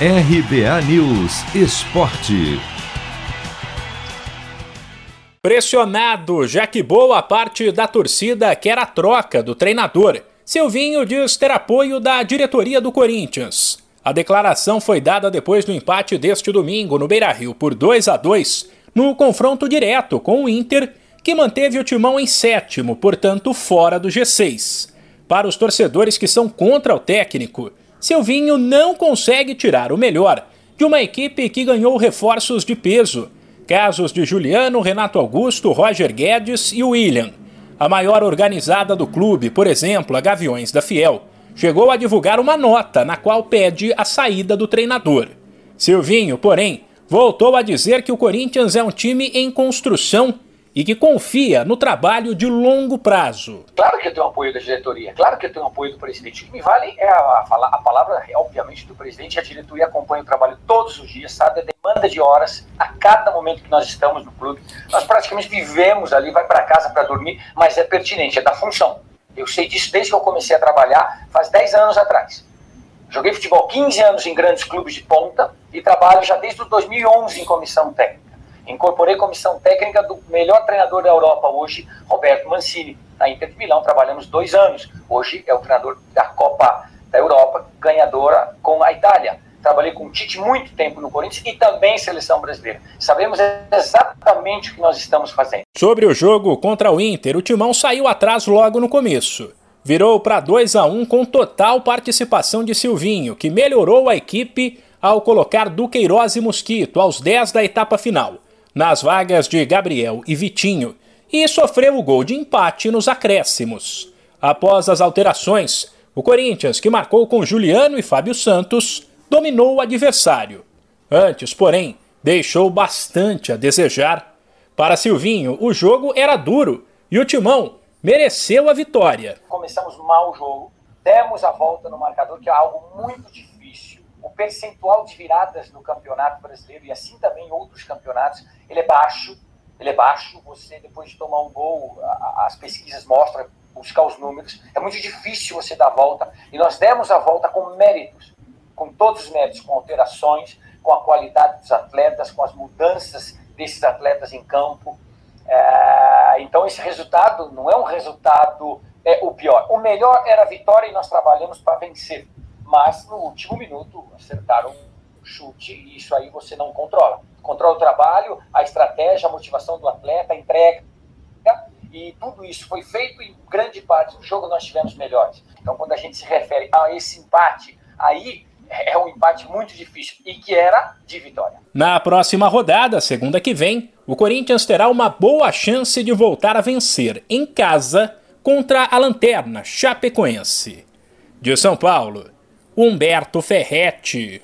RBA News Esporte. Pressionado, já que boa parte da torcida quer a troca do treinador. Silvinho diz ter apoio da diretoria do Corinthians. A declaração foi dada depois do empate deste domingo no Beira-Rio por 2 a 2 no confronto direto com o Inter, que manteve o timão em sétimo, portanto fora do G6. Para os torcedores que são contra o técnico, Silvinho não consegue tirar o melhor de uma equipe que ganhou reforços de peso. Casos de Juliano, Renato Augusto, Roger Guedes e William. A maior organizada do clube, por exemplo, a Gaviões da Fiel, chegou a divulgar uma nota na qual pede a saída do treinador. Silvinho, porém, voltou a dizer que o Corinthians é um time em construção e que confia no trabalho de longo prazo. Claro que eu tenho apoio da diretoria, claro que eu tenho apoio do presidente. O que me vale é a, a, a palavra, obviamente, do presidente. A diretoria acompanha o trabalho todos os dias, sabe a demanda de horas a cada momento que nós estamos no clube. Nós praticamente vivemos ali, vai para casa para dormir, mas é pertinente, é da função. Eu sei disso desde que eu comecei a trabalhar, faz 10 anos atrás. Joguei futebol 15 anos em grandes clubes de ponta e trabalho já desde 2011 em comissão técnica. Incorporei comissão técnica do melhor treinador da Europa hoje, Roberto Mancini, na Inter de Milão. Trabalhamos dois anos. Hoje é o treinador da Copa da Europa, ganhadora com a Itália. Trabalhei com o Tite muito tempo no Corinthians e também seleção brasileira. Sabemos exatamente o que nós estamos fazendo. Sobre o jogo contra o Inter, o Timão saiu atrás logo no começo. Virou para 2 a 1 com total participação de Silvinho, que melhorou a equipe ao colocar Duqueiroz e Mosquito aos 10 da etapa final nas vagas de Gabriel e Vitinho e sofreu o gol de empate nos acréscimos. Após as alterações, o Corinthians, que marcou com Juliano e Fábio Santos, dominou o adversário. Antes, porém, deixou bastante a desejar. Para Silvinho, o jogo era duro e o Timão mereceu a vitória. Começamos mal o jogo, demos a volta no marcador, que é algo muito difícil percentual de viradas no campeonato brasileiro e assim também em outros campeonatos, ele é baixo. Ele é baixo. Você, depois de tomar um gol, as pesquisas mostram, buscar os números, é muito difícil você dar a volta. E nós demos a volta com méritos, com todos os méritos, com alterações, com a qualidade dos atletas, com as mudanças desses atletas em campo. É, então, esse resultado não é um resultado é, o pior. O melhor era a vitória e nós trabalhamos para vencer mas no último minuto acertaram um chute e isso aí você não controla. Controla o trabalho, a estratégia, a motivação do atleta, a entrega e tudo isso foi feito e grande parte do jogo nós tivemos melhores. Então quando a gente se refere a esse empate, aí é um empate muito difícil e que era de vitória. Na próxima rodada, segunda que vem, o Corinthians terá uma boa chance de voltar a vencer em casa contra a Lanterna Chapecoense. De São Paulo, Humberto Ferretti.